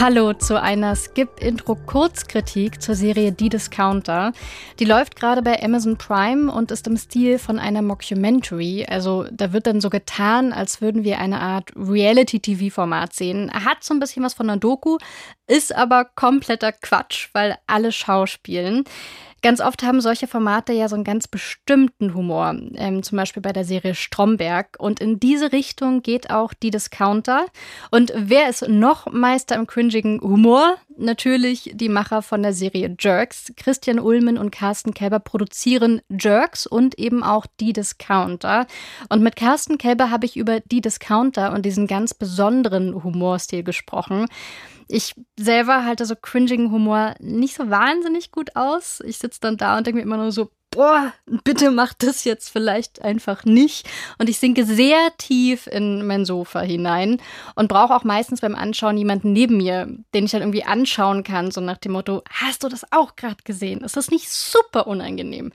Hallo zu einer Skip-Intro-Kurzkritik zur Serie Die Discounter. Die läuft gerade bei Amazon Prime und ist im Stil von einer Mockumentary. Also da wird dann so getan, als würden wir eine Art Reality-TV-Format sehen. Hat so ein bisschen was von einer Doku, ist aber kompletter Quatsch, weil alle schauspielen. Ganz oft haben solche Formate ja so einen ganz bestimmten Humor, ähm, zum Beispiel bei der Serie Stromberg. Und in diese Richtung geht auch die Discounter. Und wer ist noch Meister im cringigen Humor? Natürlich die Macher von der Serie Jerks. Christian Ulmen und Carsten Kelber produzieren Jerks und eben auch die Discounter. Und mit Carsten Kelber habe ich über die Discounter und diesen ganz besonderen Humorstil gesprochen. Ich selber halte so cringigen Humor nicht so wahnsinnig gut aus. Ich sitze dann da und denke mir immer nur so, boah, bitte mach das jetzt vielleicht einfach nicht. Und ich sinke sehr tief in mein Sofa hinein und brauche auch meistens beim Anschauen jemanden neben mir, den ich dann irgendwie anschauen kann, so nach dem Motto, hast du das auch gerade gesehen? Ist das nicht super unangenehm?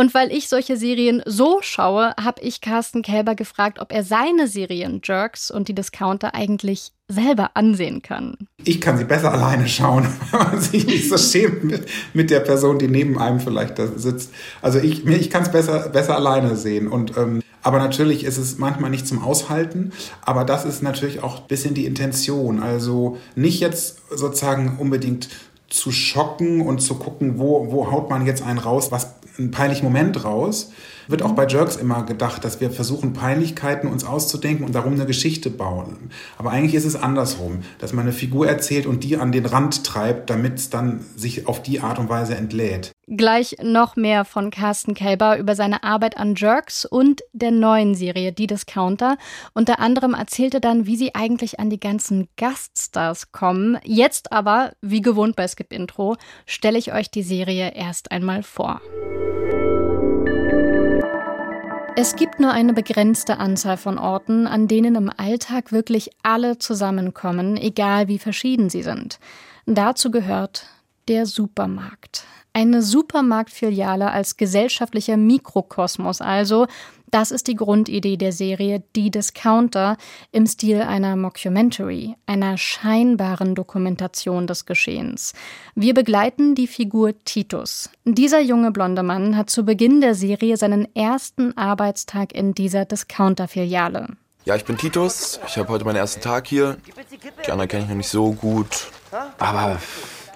Und weil ich solche Serien so schaue, habe ich Carsten Kälber gefragt, ob er seine Serien Jerks und die Discounter eigentlich selber ansehen kann. Ich kann sie besser alleine schauen, weil man sich nicht so schämt mit, mit der Person, die neben einem vielleicht da sitzt. Also ich, ich kann es besser, besser alleine sehen. Und, ähm, aber natürlich ist es manchmal nicht zum Aushalten. Aber das ist natürlich auch ein bisschen die Intention. Also nicht jetzt sozusagen unbedingt zu schocken und zu gucken, wo, wo haut man jetzt einen raus, was einen peinlichen Moment raus. Wird auch bei Jerks immer gedacht, dass wir versuchen, Peinlichkeiten uns auszudenken und darum eine Geschichte bauen. Aber eigentlich ist es andersrum, dass man eine Figur erzählt und die an den Rand treibt, damit es dann sich auf die Art und Weise entlädt. Gleich noch mehr von Carsten Kelber über seine Arbeit an Jerks und der neuen Serie Die Discounter. Unter anderem erzählte dann, wie sie eigentlich an die ganzen Gaststars kommen. Jetzt aber, wie gewohnt bei Skip Intro, stelle ich euch die Serie erst einmal vor. Es gibt nur eine begrenzte Anzahl von Orten, an denen im Alltag wirklich alle zusammenkommen, egal wie verschieden sie sind. Dazu gehört der Supermarkt. Eine Supermarktfiliale als gesellschaftlicher Mikrokosmos also, das ist die Grundidee der Serie Die Discounter im Stil einer Mockumentary, einer scheinbaren Dokumentation des Geschehens. Wir begleiten die Figur Titus. Dieser junge blonde Mann hat zu Beginn der Serie seinen ersten Arbeitstag in dieser Discounter-Filiale. Ja, ich bin Titus. Ich habe heute meinen ersten Tag hier. Die anderen kenne ich noch nicht so gut. Aber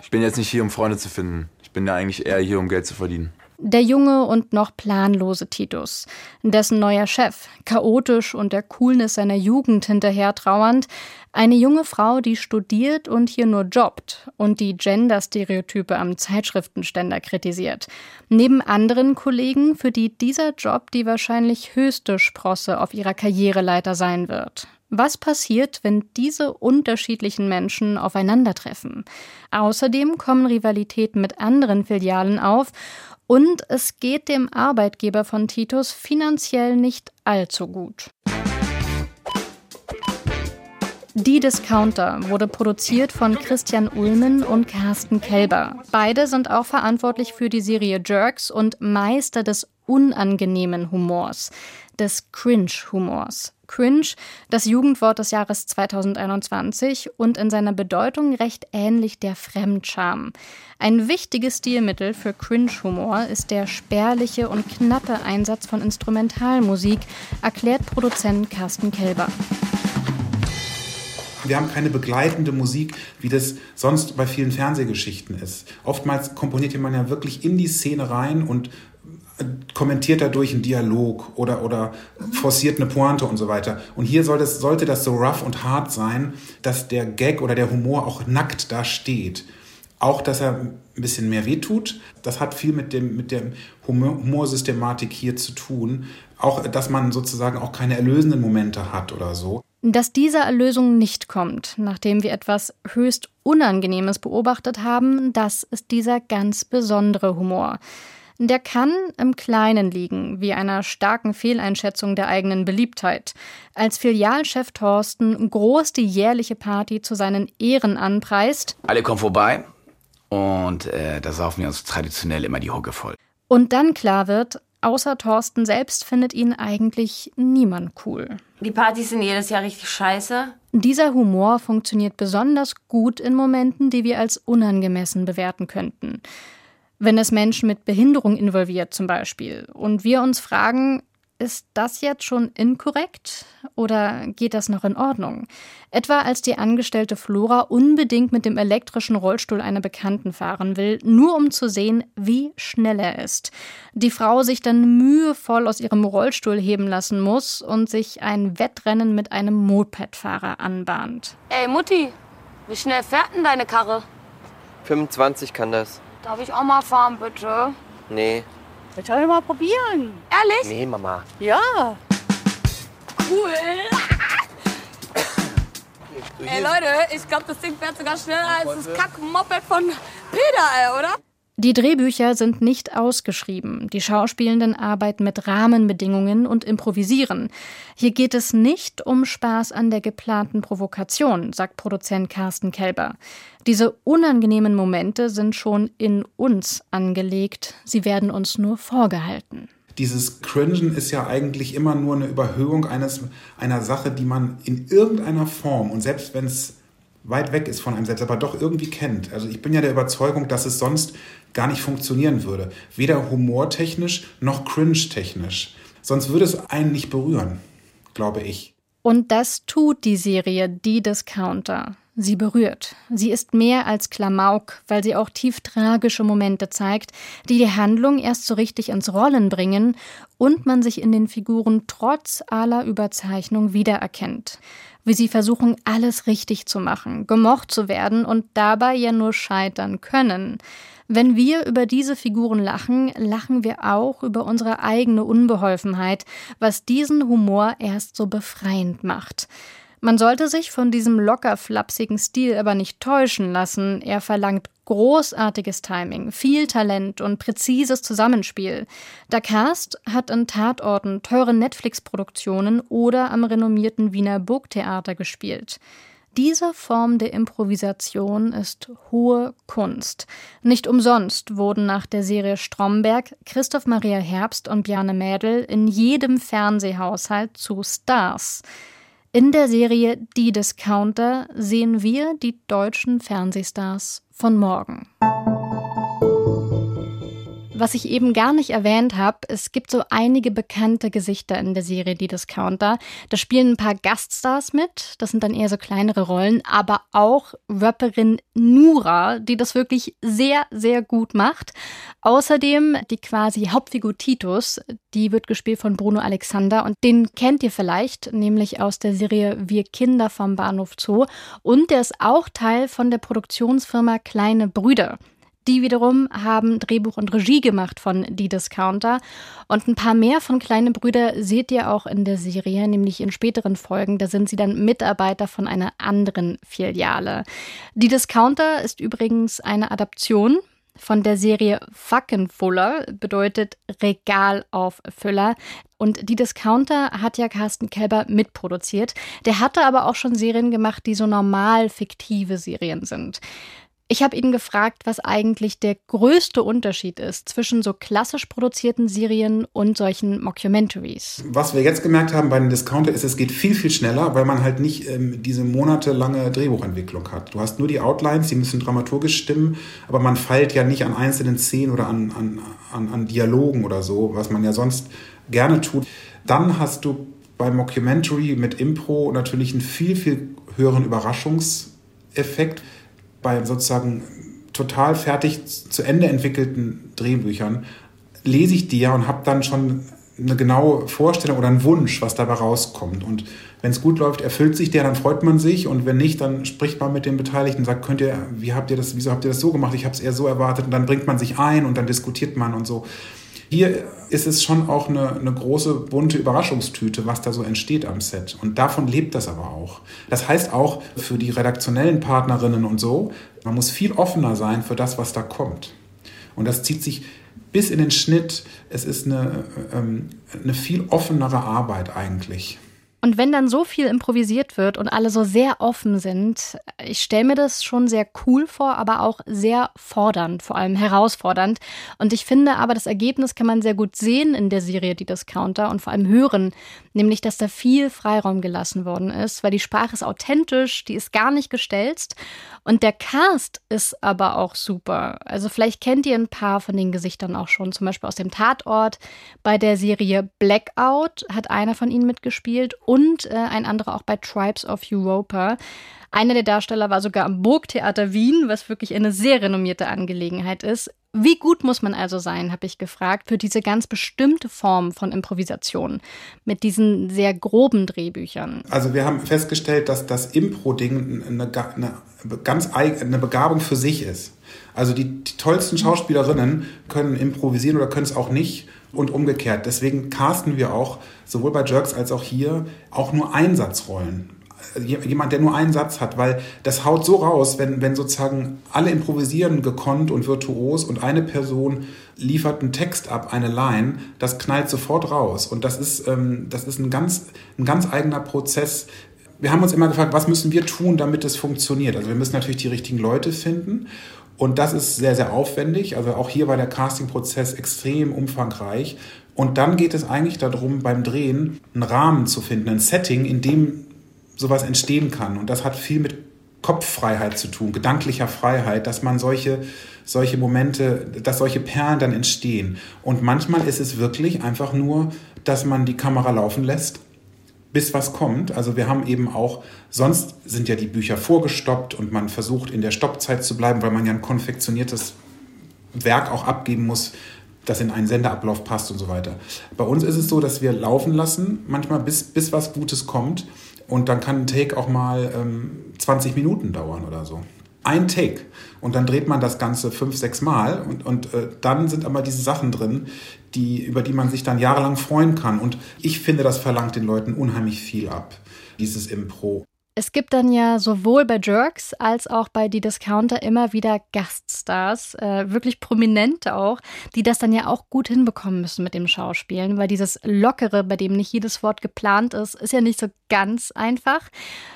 ich bin jetzt nicht hier, um Freunde zu finden. Ich bin ja eigentlich eher hier, um Geld zu verdienen. Der junge und noch planlose Titus, dessen neuer Chef, chaotisch und der Coolness seiner Jugend hinterher trauernd, eine junge Frau, die studiert und hier nur jobbt und die Gender-Stereotype am Zeitschriftenständer kritisiert. Neben anderen Kollegen, für die dieser Job die wahrscheinlich höchste Sprosse auf ihrer Karriereleiter sein wird. Was passiert, wenn diese unterschiedlichen Menschen aufeinandertreffen? Außerdem kommen Rivalitäten mit anderen Filialen auf und es geht dem Arbeitgeber von Titus finanziell nicht allzu gut. Die Discounter wurde produziert von Christian Ulmen und Carsten Kelber. Beide sind auch verantwortlich für die Serie Jerks und Meister des unangenehmen Humors, des Cringe-Humors. Cringe, das Jugendwort des Jahres 2021 und in seiner Bedeutung recht ähnlich der Fremdscham. Ein wichtiges Stilmittel für Cringe-Humor ist der spärliche und knappe Einsatz von Instrumentalmusik, erklärt Produzent Carsten Kelber. Wir haben keine begleitende Musik, wie das sonst bei vielen Fernsehgeschichten ist. Oftmals komponiert man ja wirklich in die Szene rein und kommentiert dadurch einen Dialog oder, oder forciert eine Pointe und so weiter. Und hier soll das, sollte das so rough und hart sein, dass der Gag oder der Humor auch nackt da steht. Auch, dass er ein bisschen mehr wehtut. Das hat viel mit, dem, mit der Humorsystematik hier zu tun. Auch, dass man sozusagen auch keine erlösenden Momente hat oder so. Dass diese Erlösung nicht kommt, nachdem wir etwas höchst Unangenehmes beobachtet haben, das ist dieser ganz besondere Humor. Der kann im Kleinen liegen, wie einer starken Fehleinschätzung der eigenen Beliebtheit. Als Filialchef Thorsten groß die jährliche Party zu seinen Ehren anpreist. Alle kommen vorbei und äh, da saufen wir uns traditionell immer die Hucke voll. Und dann klar wird, außer Thorsten selbst findet ihn eigentlich niemand cool. Die Partys sind jedes Jahr richtig scheiße. Dieser Humor funktioniert besonders gut in Momenten, die wir als unangemessen bewerten könnten. Wenn es Menschen mit Behinderung involviert zum Beispiel und wir uns fragen, ist das jetzt schon inkorrekt oder geht das noch in Ordnung? Etwa als die angestellte Flora unbedingt mit dem elektrischen Rollstuhl einer Bekannten fahren will, nur um zu sehen, wie schnell er ist. Die Frau sich dann mühevoll aus ihrem Rollstuhl heben lassen muss und sich ein Wettrennen mit einem Mopedfahrer anbahnt. Ey Mutti, wie schnell fährt denn deine Karre? 25 kann das. Darf ich auch mal fahren, bitte? Nee. Jetzt soll ich mal probieren. Ehrlich? Nee, Mama. Ja. Cool. Ey Leute, ich glaube, das Ding fährt sogar schneller als das Kack-Moped von Peter, ey, oder? Die Drehbücher sind nicht ausgeschrieben. Die Schauspielenden arbeiten mit Rahmenbedingungen und improvisieren. Hier geht es nicht um Spaß an der geplanten Provokation, sagt Produzent Carsten Kelber. Diese unangenehmen Momente sind schon in uns angelegt. Sie werden uns nur vorgehalten. Dieses Cringen ist ja eigentlich immer nur eine Überhöhung eines, einer Sache, die man in irgendeiner Form und selbst wenn es weit weg ist von einem selbst, aber doch irgendwie kennt. Also ich bin ja der Überzeugung, dass es sonst gar nicht funktionieren würde. Weder humortechnisch noch cringe-technisch. Sonst würde es einen nicht berühren, glaube ich. Und das tut die Serie Die Discounter. Sie berührt. Sie ist mehr als Klamauk, weil sie auch tief tragische Momente zeigt, die die Handlung erst so richtig ins Rollen bringen und man sich in den Figuren trotz aller Überzeichnung wiedererkennt wie sie versuchen, alles richtig zu machen, gemocht zu werden und dabei ja nur scheitern können. Wenn wir über diese Figuren lachen, lachen wir auch über unsere eigene Unbeholfenheit, was diesen Humor erst so befreiend macht. Man sollte sich von diesem locker flapsigen Stil aber nicht täuschen lassen. Er verlangt großartiges Timing, viel Talent und präzises Zusammenspiel. Der Cast hat in Tatorten, teuren Netflix-Produktionen oder am renommierten Wiener Burgtheater gespielt. Diese Form der Improvisation ist hohe Kunst. Nicht umsonst wurden nach der Serie Stromberg Christoph Maria Herbst und Bjarne Mädel in jedem Fernsehhaushalt zu Stars. In der Serie Die Discounter sehen wir die deutschen Fernsehstars von morgen. Was ich eben gar nicht erwähnt habe, es gibt so einige bekannte Gesichter in der Serie Die Discounter. Da spielen ein paar Gaststars mit, das sind dann eher so kleinere Rollen, aber auch Rapperin Nura, die das wirklich sehr, sehr gut macht. Außerdem die quasi Hauptfigur Titus, die wird gespielt von Bruno Alexander und den kennt ihr vielleicht, nämlich aus der Serie Wir Kinder vom Bahnhof Zoo und der ist auch Teil von der Produktionsfirma Kleine Brüder. Die wiederum haben Drehbuch und Regie gemacht von Die Discounter. Und ein paar mehr von Kleine Brüder seht ihr auch in der Serie, nämlich in späteren Folgen. Da sind sie dann Mitarbeiter von einer anderen Filiale. Die Discounter ist übrigens eine Adaption von der Serie Fuckenfuller, bedeutet Regalauffüller. Und die Discounter hat ja Carsten Kelber mitproduziert. Der hatte aber auch schon Serien gemacht, die so normal fiktive Serien sind. Ich habe ihn gefragt, was eigentlich der größte Unterschied ist zwischen so klassisch produzierten Serien und solchen Mockumentaries. Was wir jetzt gemerkt haben bei den Discounter ist, es geht viel, viel schneller, weil man halt nicht ähm, diese monatelange Drehbuchentwicklung hat. Du hast nur die Outlines, die müssen dramaturgisch stimmen, aber man feilt ja nicht an einzelnen Szenen oder an, an, an, an Dialogen oder so, was man ja sonst gerne tut. Dann hast du beim Mockumentary mit Impro natürlich einen viel, viel höheren Überraschungseffekt bei sozusagen total fertig zu Ende entwickelten Drehbüchern lese ich die ja und habe dann schon eine genaue Vorstellung oder einen Wunsch, was dabei rauskommt. Und wenn es gut läuft, erfüllt sich der, dann freut man sich. Und wenn nicht, dann spricht man mit den Beteiligten und sagt, könnt ihr, wie habt ihr das, wieso habt ihr das so gemacht? Ich habe es eher so erwartet. Und dann bringt man sich ein und dann diskutiert man und so. Hier ist es schon auch eine, eine große bunte Überraschungstüte, was da so entsteht am Set. Und davon lebt das aber auch. Das heißt auch für die redaktionellen Partnerinnen und so, man muss viel offener sein für das, was da kommt. Und das zieht sich bis in den Schnitt. Es ist eine, ähm, eine viel offenere Arbeit eigentlich. Und wenn dann so viel improvisiert wird und alle so sehr offen sind, ich stelle mir das schon sehr cool vor, aber auch sehr fordernd, vor allem herausfordernd. Und ich finde aber, das Ergebnis kann man sehr gut sehen in der Serie Die Discounter und vor allem hören, nämlich, dass da viel Freiraum gelassen worden ist, weil die Sprache ist authentisch, die ist gar nicht gestelzt und der Cast ist aber auch super. Also vielleicht kennt ihr ein paar von den Gesichtern auch schon, zum Beispiel aus dem Tatort. Bei der Serie Blackout hat einer von ihnen mitgespielt und äh, ein anderer auch bei Tribes of Europa. Einer der Darsteller war sogar am Burgtheater Wien, was wirklich eine sehr renommierte Angelegenheit ist. Wie gut muss man also sein, habe ich gefragt, für diese ganz bestimmte Form von Improvisation mit diesen sehr groben Drehbüchern? Also wir haben festgestellt, dass das Impro-Ding eine, eine, ganz eine Begabung für sich ist. Also die, die tollsten Schauspielerinnen können improvisieren oder können es auch nicht und umgekehrt. Deswegen casten wir auch sowohl bei Jerks als auch hier auch nur Einsatzrollen. Jemand, der nur einen Satz hat, weil das haut so raus, wenn, wenn sozusagen alle improvisieren gekonnt und virtuos und eine Person liefert einen Text ab, eine Line, das knallt sofort raus. Und das ist, ähm, das ist ein, ganz, ein ganz eigener Prozess, wir haben uns immer gefragt, was müssen wir tun, damit es funktioniert? Also wir müssen natürlich die richtigen Leute finden und das ist sehr, sehr aufwendig. Also auch hier war der Castingprozess extrem umfangreich. Und dann geht es eigentlich darum, beim Drehen einen Rahmen zu finden, ein Setting, in dem sowas entstehen kann. Und das hat viel mit Kopffreiheit zu tun, gedanklicher Freiheit, dass man solche, solche Momente, dass solche Perlen dann entstehen. Und manchmal ist es wirklich einfach nur, dass man die Kamera laufen lässt bis was kommt. Also wir haben eben auch, sonst sind ja die Bücher vorgestoppt und man versucht in der Stoppzeit zu bleiben, weil man ja ein konfektioniertes Werk auch abgeben muss, das in einen Sendeablauf passt und so weiter. Bei uns ist es so, dass wir laufen lassen, manchmal bis, bis was Gutes kommt. Und dann kann ein Take auch mal ähm, 20 Minuten dauern oder so ein Take. Und dann dreht man das Ganze fünf, sechs Mal und, und äh, dann sind aber diese Sachen drin, die, über die man sich dann jahrelang freuen kann. Und ich finde, das verlangt den Leuten unheimlich viel ab, dieses Impro. Es gibt dann ja sowohl bei Jerks als auch bei Die Discounter immer wieder Gaststars, äh, wirklich prominente auch, die das dann ja auch gut hinbekommen müssen mit dem Schauspielen, weil dieses Lockere, bei dem nicht jedes Wort geplant ist, ist ja nicht so ganz einfach.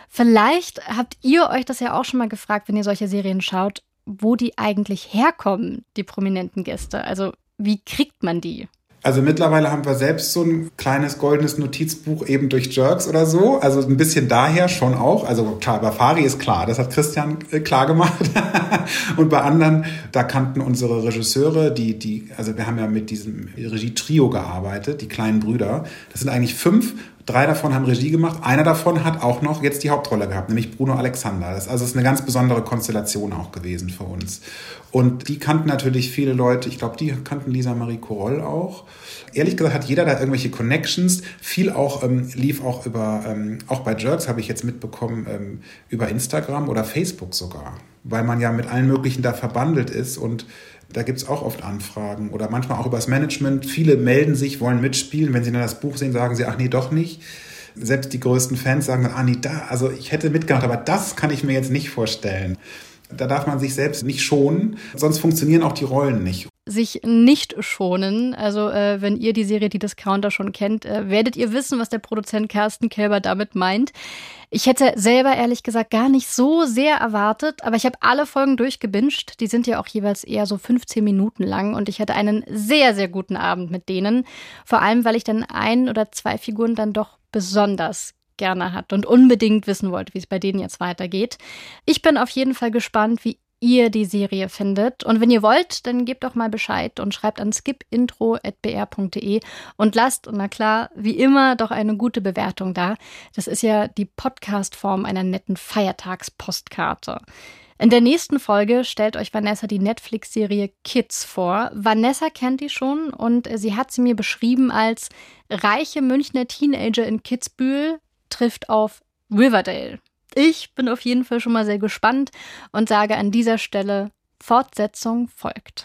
Vielleicht habt ihr euch das ja auch schon mal gefragt, wenn ihr solche Serien schaut, wo die eigentlich herkommen, die prominenten Gäste. Also wie kriegt man die? Also mittlerweile haben wir selbst so ein kleines goldenes Notizbuch eben durch Jerks oder so. Also ein bisschen daher schon auch. Also klar, bei Fari ist klar, das hat Christian äh, klar gemacht. und bei anderen, da kannten unsere Regisseure, die, die, also wir haben ja mit diesem Regie-Trio gearbeitet, die kleinen Brüder. Das sind eigentlich fünf Drei davon haben Regie gemacht. Einer davon hat auch noch jetzt die Hauptrolle gehabt, nämlich Bruno Alexander. Das also ist eine ganz besondere Konstellation auch gewesen für uns. Und die kannten natürlich viele Leute. Ich glaube, die kannten Lisa Marie Koroll auch. Ehrlich gesagt hat jeder da irgendwelche Connections. Viel auch ähm, lief auch über, ähm, auch bei Jerks habe ich jetzt mitbekommen, ähm, über Instagram oder Facebook sogar. Weil man ja mit allen möglichen da verbandelt ist und da gibt es auch oft Anfragen oder manchmal auch übers Management. Viele melden sich, wollen mitspielen. Wenn sie dann das Buch sehen, sagen sie, ach nee, doch nicht. Selbst die größten Fans sagen dann, ah nee, da, also ich hätte mitgemacht, aber das kann ich mir jetzt nicht vorstellen. Da darf man sich selbst nicht schonen, sonst funktionieren auch die Rollen nicht sich nicht schonen. Also äh, wenn ihr die Serie Die Discounter schon kennt, äh, werdet ihr wissen, was der Produzent Carsten Kelber damit meint. Ich hätte selber ehrlich gesagt gar nicht so sehr erwartet, aber ich habe alle Folgen durchgebinged. Die sind ja auch jeweils eher so 15 Minuten lang und ich hatte einen sehr, sehr guten Abend mit denen. Vor allem, weil ich dann ein oder zwei Figuren dann doch besonders gerne hat und unbedingt wissen wollte, wie es bei denen jetzt weitergeht. Ich bin auf jeden Fall gespannt, wie ihr die Serie findet. Und wenn ihr wollt, dann gebt doch mal Bescheid und schreibt an skipintro.br.de und lasst, na klar, wie immer, doch eine gute Bewertung da. Das ist ja die Podcast-Form einer netten Feiertagspostkarte. In der nächsten Folge stellt euch Vanessa die Netflix-Serie Kids vor. Vanessa kennt die schon und sie hat sie mir beschrieben als reiche Münchner Teenager in Kitzbühel trifft auf Riverdale. Ich bin auf jeden Fall schon mal sehr gespannt und sage an dieser Stelle, Fortsetzung folgt.